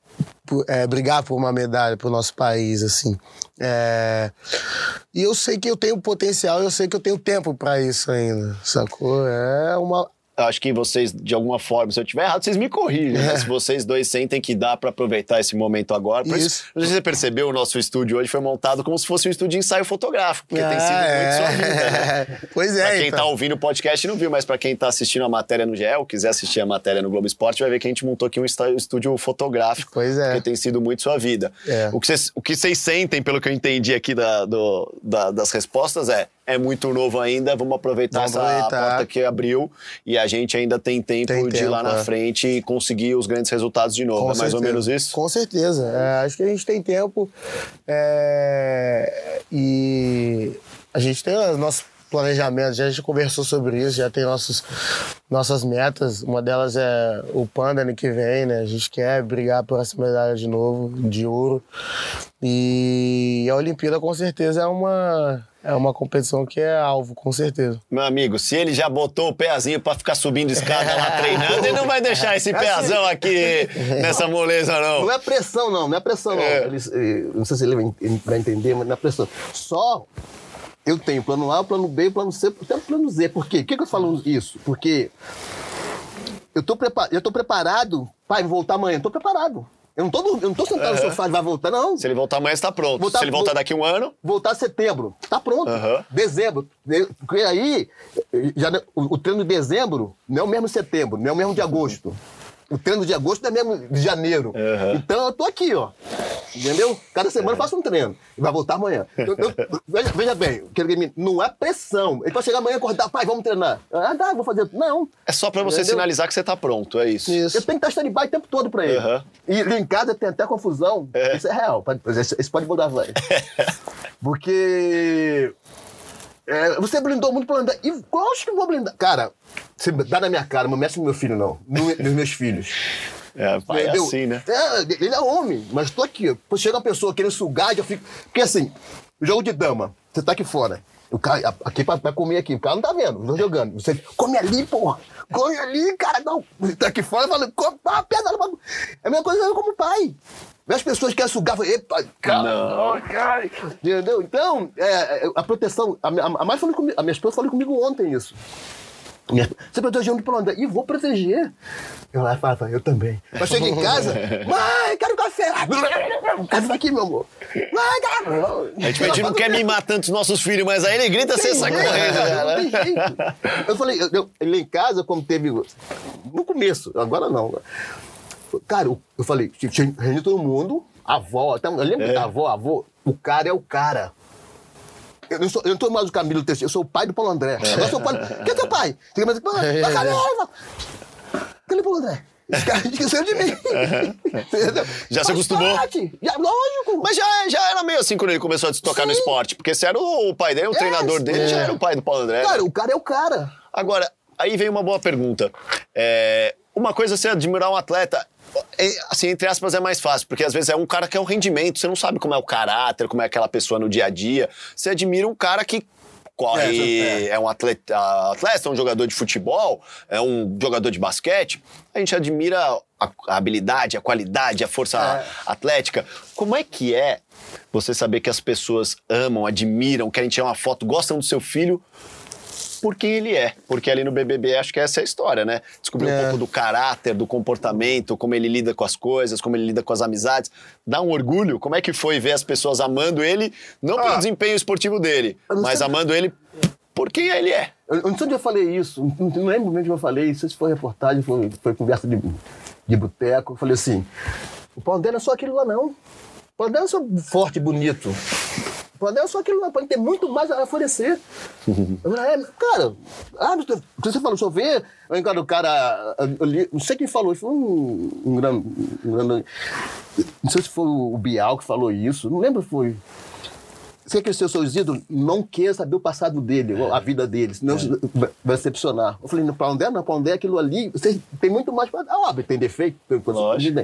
é, brigar por uma medalha para o nosso país, assim. É... E eu sei que eu tenho potencial, eu sei que eu tenho tempo para isso ainda, sacou? É uma, acho que vocês, de alguma forma, se eu tiver errado, vocês me corrigem. É. Se vocês dois sentem que dá para aproveitar esse momento agora. Por isso. isso, não sei se você percebeu, o nosso estúdio hoje foi montado como se fosse um estúdio de ensaio fotográfico, porque tem sido é. muito sua vida. Né? *laughs* Pois é. Pra quem então. tá ouvindo o podcast não viu, mas para quem tá assistindo a matéria no GE, ou quiser assistir a matéria no Globo Esporte, vai ver que a gente montou aqui um estúdio fotográfico. Pois é. Que tem sido muito sua vida. É. O, que vocês, o que vocês sentem, pelo que eu entendi aqui da, do, da, das respostas, é é muito novo ainda, vamos aproveitar vamos essa aproveitar. porta que abriu e a gente ainda tem tempo tem de ir lá na é. frente e conseguir os grandes resultados de novo. Com é mais certeza. ou menos isso? Com certeza. É, acho que a gente tem tempo é, e a gente tem o nosso planejamento, já a gente conversou sobre isso, já tem nossos, nossas metas. Uma delas é o Panda ano que vem, né? A gente quer brigar por essa medalha de novo, de ouro. E a Olimpíada com certeza é uma é uma competição que é alvo, com certeza. Meu amigo, se ele já botou o pezinho para ficar subindo escada lá treinando, ele não vai deixar esse pezão aqui nessa moleza, não. Não é pressão, não, não é pressão, não. É. Ele, eh, não sei se ele vai entender, mas não é pressão. Só eu tenho plano A, plano B, plano C, até plano Z. Por quê? Por que, que eu falo isso? Porque eu tô, prepar eu tô preparado. Pai, vou voltar amanhã. Tô preparado. Eu não tô, eu não tô sentado uhum. no sofá e vai voltar, não. Se ele voltar amanhã, está pronto. Voltar, Se ele voltar daqui um ano. Voltar setembro. Tá pronto. Uhum. Dezembro. Porque aí, já, o, o treino de dezembro não é o mesmo setembro, não é o mesmo de agosto. O treino de agosto é mesmo de janeiro. Uhum. Então eu tô aqui, ó. Entendeu? Cada semana eu faço um treino. E vai voltar amanhã. Eu, eu, *laughs* veja, veja, bem, não é pressão. Ele pode chegar amanhã e acordar, pai, vamos treinar. Ah, dá, vou fazer. Não. É só pra você entendeu? sinalizar que você tá pronto, é isso. isso. Eu tenho que estar stand-by o tempo todo pra ele. Uhum. E em casa tem até confusão. É. Isso é real. Isso pode mudar, vai. *laughs* Porque. É, você blindou muito pra andar. E acho que eu vou blindar. Cara, você dá na minha cara, não mexe no meu filho, não. Nos meus filhos. *laughs* É, pai é assim, né? É, ele é homem, mas tô aqui. Chega uma pessoa querendo sugar eu fico. Porque assim, jogo de dama, você tá aqui fora. O cara, aqui pra, pra, comer aqui, o cara não tá vendo, não tô jogando. Você come ali, porra. Come ali, cara, não. Você tá aqui fora falando, come, ah, pedra, É a mesma coisa como pai. As pessoas querem sugar, epa, cara, não. cara. Entendeu? Então, é, a proteção, a, a, a, mais falou comigo, a minha esposa falou comigo ontem isso. Você protegeu onde pra onde? E vou proteger. Eu lá falo, eu também. Mas cheguei em casa, *laughs* mãe, quero café. Aqui, meu amor. A gente, a gente não quer mimar tanto os nossos filhos, mas aí ele grita, você sai correndo. Eu falei, eu, eu, ele em casa, como teve. No começo, agora não. Cara, eu falei, reuni todo mundo, avó, eu lembro é. da avó, avô, o cara é o cara. Eu não, sou, eu não tô mais o Camilo Teixeira, eu sou o pai do Paulo André. É. Agora sou o pai. *laughs* Quem é teu pai? Fica mais. É. Cadê o Paulo André? Esse cara esqueceu de mim. *laughs* já se acostumou? Já, lógico. Mas já, já era meio assim quando ele começou a se tocar Sim. no esporte. Porque se era o pai dele, o é, treinador dele, é. já era o pai do Paulo André. Cara, o cara é o cara. Agora, aí vem uma boa pergunta. É, uma coisa é você admirar um atleta é, assim, entre aspas, é mais fácil, porque às vezes é um cara que é um rendimento, você não sabe como é o caráter, como é aquela pessoa no dia a dia. Você admira um cara que corre, é, é. é um atleta, atleta, é um jogador de futebol, é um jogador de basquete. A gente admira a, a habilidade, a qualidade, a força é. atlética. Como é que é você saber que as pessoas amam, admiram, querem tirar uma foto, gostam do seu filho por quem ele é. Porque ali no BBB acho que essa é a história, né? Descobrir é. um pouco do caráter, do comportamento, como ele lida com as coisas, como ele lida com as amizades. Dá um orgulho. Como é que foi ver as pessoas amando ele, não pelo ah, desempenho esportivo dele, mas amando ele por quem ele é. Eu não sei onde eu falei isso, não lembro onde eu falei, isso se foi reportagem, foi, foi conversa de, de boteco. Eu falei assim: o pau dele não é só aquilo lá, não. O pau dele é só forte e bonito. Pode é só aquilo lá, pode ter muito mais a oferecer. é, cara, ah, você falou chover, quando o cara. li, não sei quem falou, foi um, um, grande, um grande. Não sei se foi o Bial que falou isso, não lembro se foi. Você ser seus ídolos, não quer saber o passado dele, a vida dele, senão é. vai decepcionar. Eu falei, não, pra onde é? Não, pra onde é aquilo ali? Você tem muito mais pra. Ah, óbvio, tem defeito, Lógico.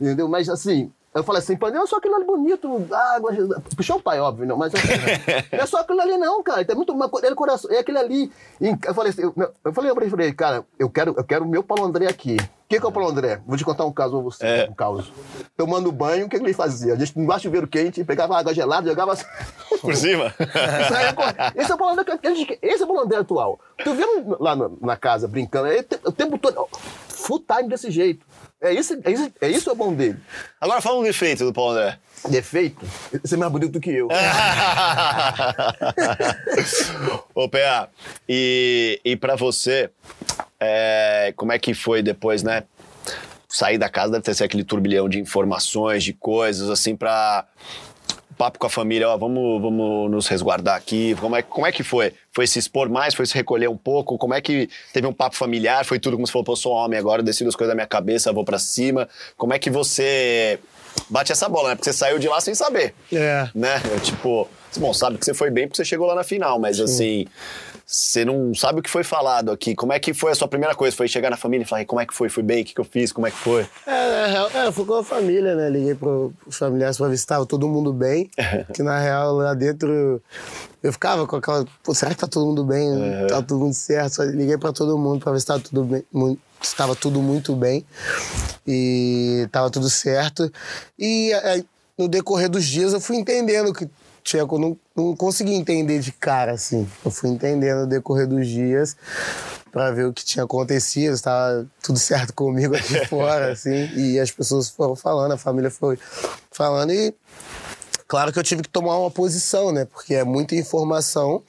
entendeu? Mas assim, eu falei assim, pô, não é só aquilo ali bonito, água, puxou o pai, óbvio, não, mas *laughs* não é só aquilo ali não, cara, tem muito mais, é, coração, é aquele ali. Eu falei assim, eu, eu falei pra ele, falei, cara, eu quero, eu quero o meu Paulo André aqui. O que, que é o Paulo André? Vou te contar um caso você, é. um caso. Tomando banho, o que, que ele fazia? A gente, embaixo do chuveiro quente, pegava água gelada, jogava. *laughs* Por cima? *laughs* esse é o Paulo André, esse é o Paulo André atual. Tu viu lá na casa, brincando, o tempo todo, full time desse jeito. É isso, é isso, é isso o bom dele. Agora fala um defeito do Paulo André. Defeito? Você é mais bonito do que eu. *laughs* Ô, PA, e, e pra você, é, como é que foi depois, né? Sair da casa deve ter sido aquele turbilhão de informações, de coisas, assim, pra papo com a família, ó, vamos, vamos nos resguardar aqui. Como é, como é que foi? Foi se expor mais? Foi se recolher um pouco? Como é que teve um papo familiar? Foi tudo como se falou, pô, sou homem agora, decido as coisas da minha cabeça, vou para cima. Como é que você bate essa bola, né? Porque você saiu de lá sem saber. É. Né? tipo, bom, sabe que você foi bem porque você chegou lá na final, mas Sim. assim você não sabe o que foi falado aqui. Como é que foi a sua primeira coisa? Foi chegar na família e falar, como é que foi? Foi bem? O que, que eu fiz? Como é que foi? É, é, é fui com a família, né? Liguei para os familiares para ver se estava todo mundo bem. *laughs* que na real, lá dentro, eu ficava com aquela... Pô, será que tá todo mundo bem? Uhum. Tá tudo muito certo? Só liguei para todo mundo para ver se estava tudo bem. Estava tudo muito bem. E estava tudo certo. E no decorrer dos dias eu fui entendendo que Tcheco não, não consegui entender de cara, assim. Eu fui entendendo no decorrer dos dias para ver o que tinha acontecido, estava tudo *laughs* certo comigo aqui *laughs* fora, assim. E as pessoas foram falando, a família foi falando e Claro que eu tive que tomar uma posição, né? Porque é muita informação.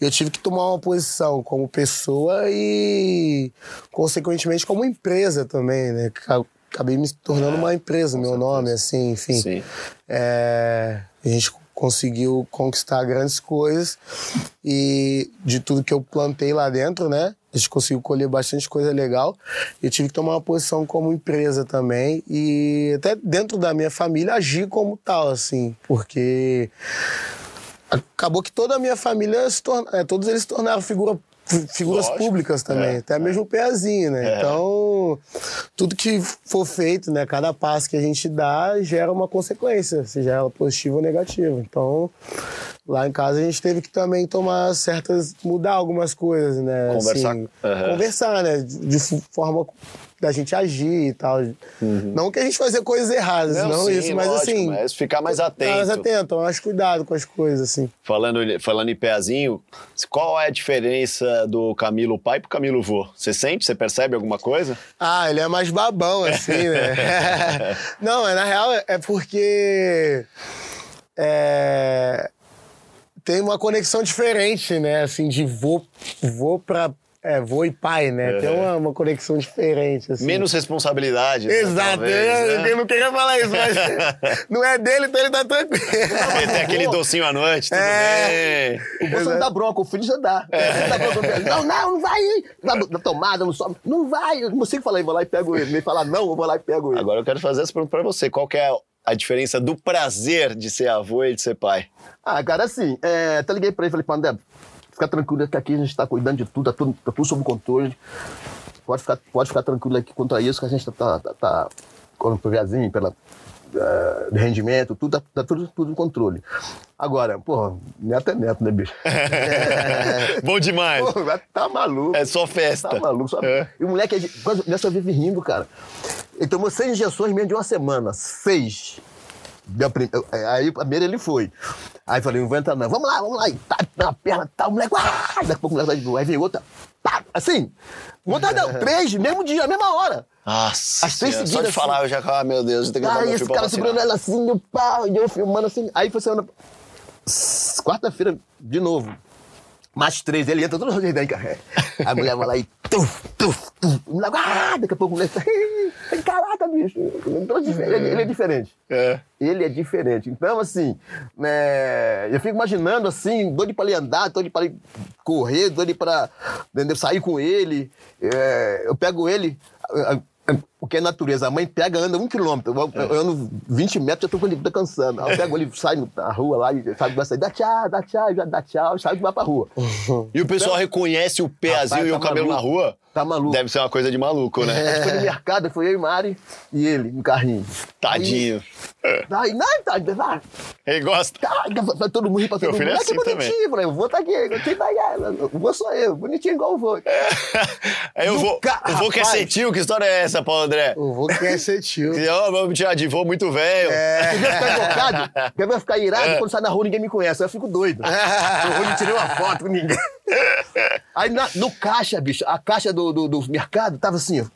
Eu tive que tomar uma posição como pessoa e, consequentemente, como empresa também, né? Acabei me tornando uma empresa, meu nome, assim, enfim. Sim. É, a gente conseguiu conquistar grandes coisas e de tudo que eu plantei lá dentro, né? A gente conseguiu colher bastante coisa legal. Eu tive que tomar uma posição como empresa também e até dentro da minha família agir como tal, assim, porque acabou que toda a minha família se torna, é, todos eles se tornaram figura figuras Lógico. públicas também, é, até é. mesmo o pezinho, né? É. Então, tudo que for feito, né? Cada passo que a gente dá gera uma consequência, seja ela positiva ou negativa. Então, lá em casa a gente teve que também tomar certas, mudar algumas coisas, né? Conversar. Assim, uhum. Conversar, né? De forma da gente agir e tal. Uhum. Não que a gente fazer coisas erradas, não, não sim, isso, mas lógico, assim. Mas ficar mais atento. Mais atento, mais cuidado com as coisas, assim. Falando, falando em pezinho, qual é a diferença do Camilo pai pro Camilo vô? Você sente? Você percebe alguma coisa? Ah, ele é mais babão, *laughs* assim, né? *laughs* não, é, na real é porque. É, tem uma conexão diferente, né? Assim, de vô, vô pra, é, vô e pai, né? Tem uma, uma, conexão diferente. Assim. Menos responsabilidade. Né, Exato. Né, talvez, né? Eu não queria falar isso, mas *laughs* não é dele, então ele tá tranquilo. Ele tem aquele docinho à noite, tudo é... bem. O você não dá bronca, o filho já dá. É. Dá não, não, não vai ir. Na, na tomada, não sobe. Não vai. Eu não sei o que falar, eu vou lá e pego ele. Me falar não, eu vou lá e pego ele. Agora eu quero fazer essa pergunta pra você. Qual que é a diferença do prazer de ser avô e de ser pai? Ah, cara, assim, é, até liguei pra ele e falei, Pandé, Fica tranquilo que aqui a gente está cuidando de tudo, tá tudo, tá tudo sob controle. Pode ficar, pode ficar tranquilo aqui quanto a isso, que a gente está tá, tá, com o viazinho, pela uh, de rendimento, tudo, tá, tá tudo, tudo em controle. Agora, porra, neto é neto, né, bicho? É... *laughs* Bom demais. Pô, tá maluco. É só festa. Tá maluco. Só... É. E o moleque, nessa vive rindo, cara. Ele tomou seis injeções menos de uma semana. Seis. Aí, primeiro ele foi. Aí falei, não vou entrar não. Vamos lá, vamos lá. E tá na perna, tá, o moleque, ah! daqui a pouco o moleque vai Aí veio outra, pá, assim. Outra não, *laughs* três, mesmo dia, mesma hora. Nossa, As três seguidas. Só de assim. falar, eu já, ah, meu Deus, eu tenho que Aí esse cara segurando ela assim, o pau, e eu filmando assim. Aí foi semana... Quarta-feira, de novo. Mais três, ele entra todo jeito aí, cara. A mulher vai lá e tuf, tuf, tuf. Ah, daqui a pouco moleque, caraca, bicho. Ele, ele é diferente. É. Ele é diferente. Então, assim, né, eu fico imaginando, assim, doido pra ele andar, doido pra ele correr, doido pra entendeu, sair com ele. É, eu pego ele, o que é natureza. A mãe pega, anda um quilômetro. Eu, é. eu ando 20 metros, já tô com tá cansando. Aí eu pego ele, sai na rua lá, e sabe, vai sair, dá tchau, dá tchau, dá tchau, sai e vai pra rua. *laughs* E o pessoal então, reconhece o pezinho Rapaz, e tá o cabelo maluco. na rua? Tá maluco. Deve ser uma coisa de maluco, né? É. Foi no *laughs* mercado, foi eu e Mari e ele, no carrinho. Tadinho. Aí, não, tá, tá. Ele gosta. Tá, pra todo mundo, pra todo mundo. É assim que bonitinho, falei, o vô tá aqui, quem tá aí? O vô sou eu, bonitinho igual o vô. É. Aí *laughs* eu vou, ca... o vô quer ser tio, que história é essa, Paulo André? O vô quer *laughs* ser tio. oh, vamos me tirar de vô muito velho. É. Quer ficar invocado? Ficar irado? É. Quando sai na rua ninguém me conhece, eu fico doido. eu não tirei uma foto com ninguém. Aí na, no caixa, bicho, a caixa do, do, do mercado tava assim, ó.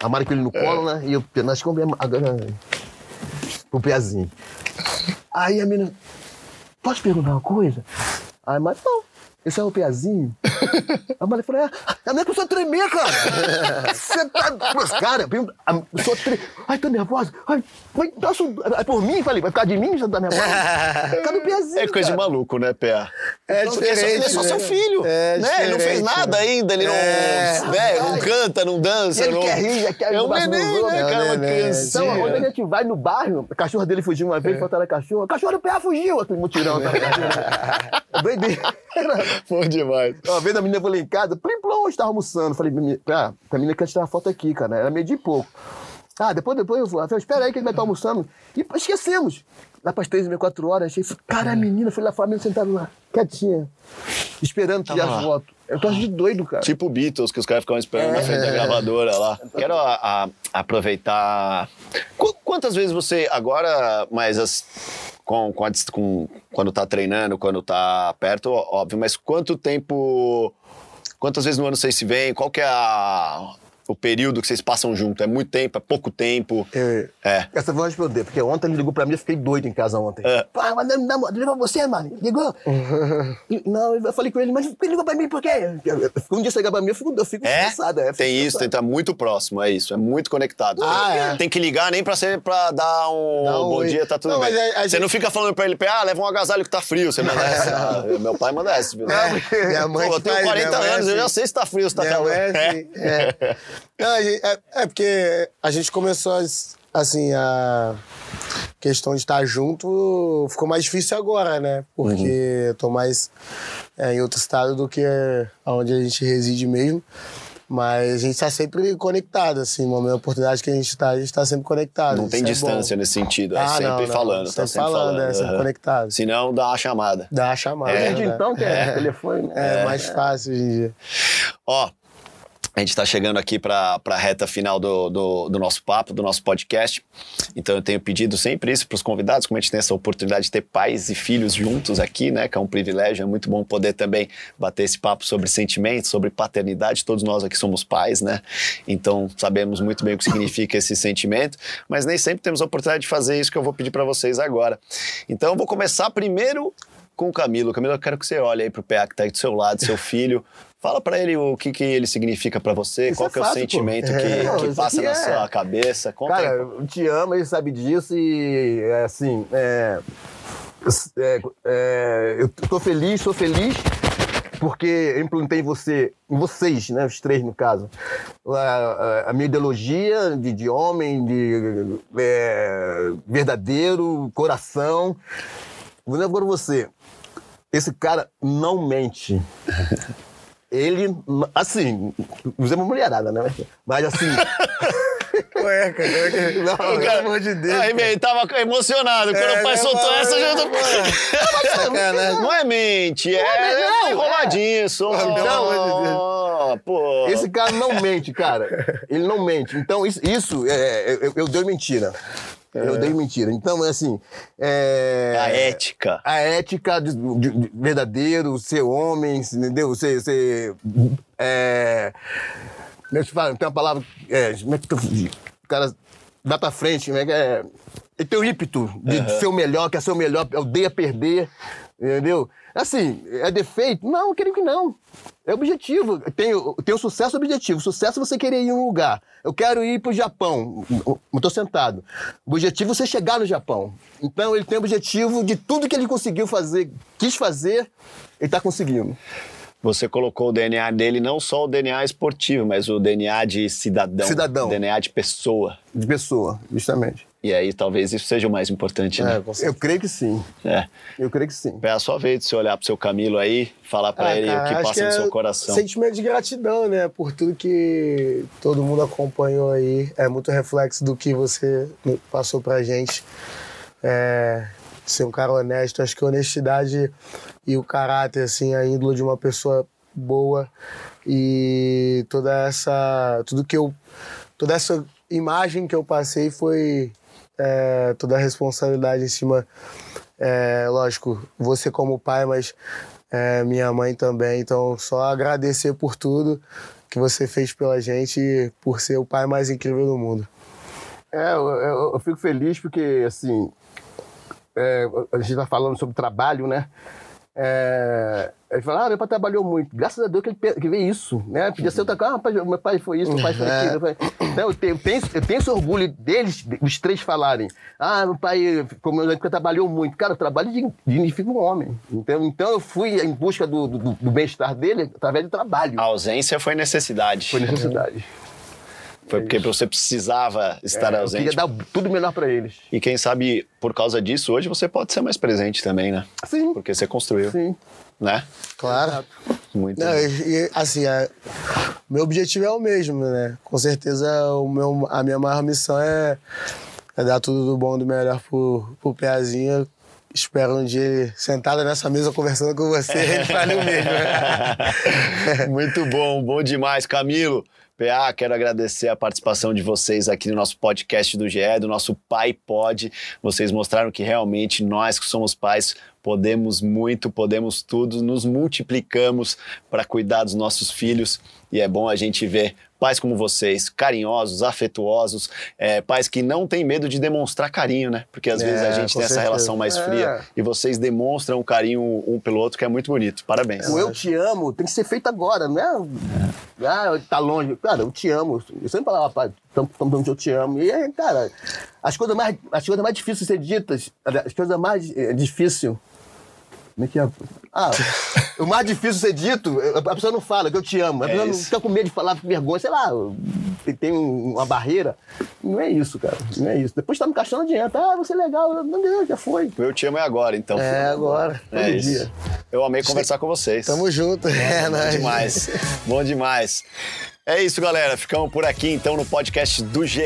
A Mari com ele no colo, é. né? E eu, nós compramos o pezinho. Aí a menina, posso perguntar uma coisa? Aí a Mari, não. Esse é o pezinho? a mulher falou: é, a minha pessoa tremer, cara. *laughs* Você tá. Mas, cara, a pessoa treme. Ai, tô nervosa. Ai, vai, nossa, é por mim? Falei, vai ficar de mim? Você tá nervosa? *laughs* Cadê o pezinho? É coisa cara? de maluco, né, Pé? É Porque diferente. Ele é só seu né? filho. É né? Ele não fez nada né? ainda, ele não, é. né? não canta, não dança. Ele não... quer rir, quer É um neném, né, cara? É uma criança. Então, quando a gente vai no bairro, a cachorra dele fugiu uma vez, é. faltaram a cachorra. A cachorra do PA fugiu, aquele mutirão. Tá? *laughs* Doideira. *laughs* Bom demais. Uma vez a menina foi lá em casa, plim plom, estava almoçando. Falei, ah, a menina quer tirar foto aqui, cara. Era meio de pouco. Ah, depois, depois eu falei, espera aí que ele vai estar almoçando. E esquecemos. Lá para as três e meia, quatro horas, achei, cara, a menina foi lá fora, menina sentada lá, quietinha, esperando tirar a foto. Eu tô de doido, cara. Tipo Beatles, que os caras ficam esperando é. na frente da gravadora lá. Quero a, a, aproveitar. Qu quantas vezes você, agora, mas as, com, com, a, com, quando tá treinando, quando tá perto, óbvio, mas quanto tempo. Quantas vezes no ano vocês se veem? Qual que é a, o período que vocês passam junto? É muito tempo? É pouco tempo? É. é. Essa eu vou responder, porque ontem ele ligou pra mim e eu fiquei doido em casa ontem. É. Pai, mas não, não, ligou você, mano? Ligou? *laughs* não, eu falei com ele, mas ele ligou pra mim por quê? Um dia você ligar pra mim, eu fico, eu fico é? estressado. É, tem isso, tem que estar muito próximo, é isso. É muito conectado. Ah, é. Tem que ligar nem pra, ser, pra dar um, um bom dia, tá tudo não, bem. A, a você gente... não fica falando pra ele, ah, leva um agasalho que tá frio. Você manda *laughs* essa. Ah, meu pai manda essa. Viu? É, minha mãe Pô, eu tenho 40 anos, eu já sei se tá frio, se tá calor. É, é. Não, é, é porque a gente começou, assim, a questão de estar junto ficou mais difícil agora, né? Porque uhum. eu tô mais é, em outro estado do que onde a gente reside mesmo. Mas a gente está sempre conectado, assim, uma oportunidade que a gente está, a gente está sempre conectado. Não tem é distância é nesse sentido, é ah, sempre não, não. falando. Sempre, tá sempre falando, falando, é sempre uhum. conectado. Se não, dá a chamada. Dá a chamada. É, né? então, que é, é. telefone. É, é, mais fácil hoje em dia. Ó, a gente está chegando aqui para a reta final do, do, do, nosso papo, do nosso podcast. Então eu tenho pedido sempre isso para os convidados, como a gente tem essa oportunidade de ter pais e filhos juntos aqui, né? Que é um privilégio, é muito bom poder também bater esse papo sobre sentimentos, sobre paternidade. Todos nós aqui somos pais, né? Então sabemos muito bem o que significa esse sentimento, mas nem sempre temos a oportunidade de fazer isso que eu vou pedir para vocês agora. Então eu vou começar primeiro com o Camilo. Camilo, eu quero que você olhe aí para o PA que está aí do seu lado, seu filho. Fala para ele o que, que ele significa para você, isso qual é que é o sentimento que, é, não, que passa na é... sua cabeça. Conta Cara, aí. eu te amo, ele sabe disso e, é, assim, é, é, eu tô feliz, sou feliz porque eu implantei em você, em vocês, né, os três no caso, a, a minha ideologia de, de homem, de verdadeiro, coração. Vou agora você. Esse cara não mente. *laughs* ele, assim, usamos mulherada, né? Mas assim. *laughs* Ué, cara, não, cara, pelo amor de Deus. Aí, ele tava emocionado. Quando é, o pai soltou é, essa, já tô. Não *laughs* é mente, é, é enroladinho, só. Pelo amor de Deus. Pô. Esse cara não mente, cara. Ele não mente. Então, isso, isso é, eu, eu dei mentira. Eu dei mentira. Então, é assim. É... A ética. A ética de, de, de verdadeiro, ser homem, entendeu? Ser. ser é... Como é que fala? Tem uma palavra. É, como é que o cara vai pra frente, como é que é? Ele tem o ímpeto de, uhum. ser o melhor, quer ser o melhor, odeia perder, entendeu? Assim, é defeito? Não, eu creio que não. É objetivo. Tem, tem o sucesso objetivo. Sucesso é você querer ir em um lugar. Eu quero ir para o Japão. Estou sentado. O objetivo é você chegar no Japão. Então ele tem o objetivo de tudo que ele conseguiu fazer, quis fazer, ele está conseguindo. Você colocou o DNA dele, não só o DNA esportivo, mas o DNA de cidadão. Cidadão. DNA de pessoa. De pessoa, justamente. E aí talvez isso seja o mais importante, né? É, eu creio que sim. É. Eu creio que sim. É a sua vez de você olhar pro seu Camilo aí, falar para ah, ele cara, o que passa que no é seu coração. Sentimento de gratidão, né? Por tudo que todo mundo acompanhou aí. É muito reflexo do que você passou pra gente. É, ser um cara honesto. Acho que a honestidade e o caráter, assim, a índole de uma pessoa boa e toda essa. Tudo que eu. Toda essa imagem que eu passei foi é, toda a responsabilidade em cima, é, lógico, você como pai, mas é, minha mãe também. Então, só agradecer por tudo que você fez pela gente e por ser o pai mais incrível do mundo. É, eu, eu, eu fico feliz porque, assim, é, a gente está falando sobre trabalho, né? É, ele fala, ah, meu pai trabalhou muito. Graças a Deus que ele que vê isso, né? Podia ser outra coisa, ah, meu pai foi isso, meu pai foi aquilo. Então, eu, tenho, eu, tenho, eu tenho esse orgulho deles, os três falarem, ah, meu pai, como eu porque trabalhou muito. Cara, o trabalho dignifica um homem. Então, então eu fui em busca do, do, do bem-estar dele através do trabalho. A ausência foi necessidade. Foi necessidade. Foi porque você precisava estar é, ausente. Eu queria dar tudo melhor para eles. E quem sabe, por causa disso, hoje você pode ser mais presente também, né? Sim. Porque você construiu. Sim. Né? Claro. Muito Não, e, assim, é, meu objetivo é o mesmo, né? Com certeza o meu, a minha maior missão é, é dar tudo do bom, do melhor pro, pro Peazinho. Espero um dia sentado nessa mesa conversando com você, *laughs* ele fale o mesmo. *laughs* Muito bom, bom demais, Camilo. PA, quero agradecer a participação de vocês aqui no nosso podcast do GE, do nosso Pai Pod. Vocês mostraram que realmente nós que somos pais podemos muito, podemos tudo, nos multiplicamos para cuidar dos nossos filhos e é bom a gente ver pais como vocês, carinhosos, afetuosos, é, pais que não têm medo de demonstrar carinho, né? Porque às é, vezes a gente tem certeza. essa relação mais fria é. e vocês demonstram o carinho um pelo outro, que é muito bonito. Parabéns. O eu te amo tem que ser feito agora, não é? Ah, tá longe. Cara, eu te amo. Eu sempre falava, pai, estamos falando eu te amo. E aí, cara, as coisas mais, as coisas mais difíceis de ser ditas, as coisas mais é, difíceis como é que é? Ah, o mais difícil ser dito, a pessoa não fala que eu te amo. A pessoa é não fica com medo de falar com vergonha, sei lá, tem uma barreira. Não é isso, cara. Não é isso. Depois tá me caixando adianta. Ah, você é legal. Não deu, já foi. Eu te amo é agora, então. É agora. É isso. Dia. Eu amei conversar com vocês. Tamo junto. *laughs* É, bom demais. Bom demais. É isso, galera. Ficamos por aqui então no podcast do GE,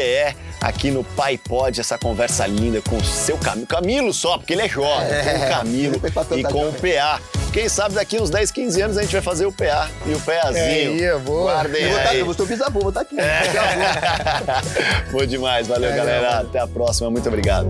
aqui no Pai Pod, essa conversa linda com o seu Camilo. Camilo só, porque ele é jovem, é, com o Camilo *laughs* e com o PA. Quem sabe daqui uns 10, 15 anos a gente vai fazer o PA e o PAzinho. É, boa. Guardem eu vou aí. Tá, eu vou bisavô, vou estar tá aqui. É. *laughs* Bom demais. Valeu, é, galera. Até a próxima. Muito obrigado.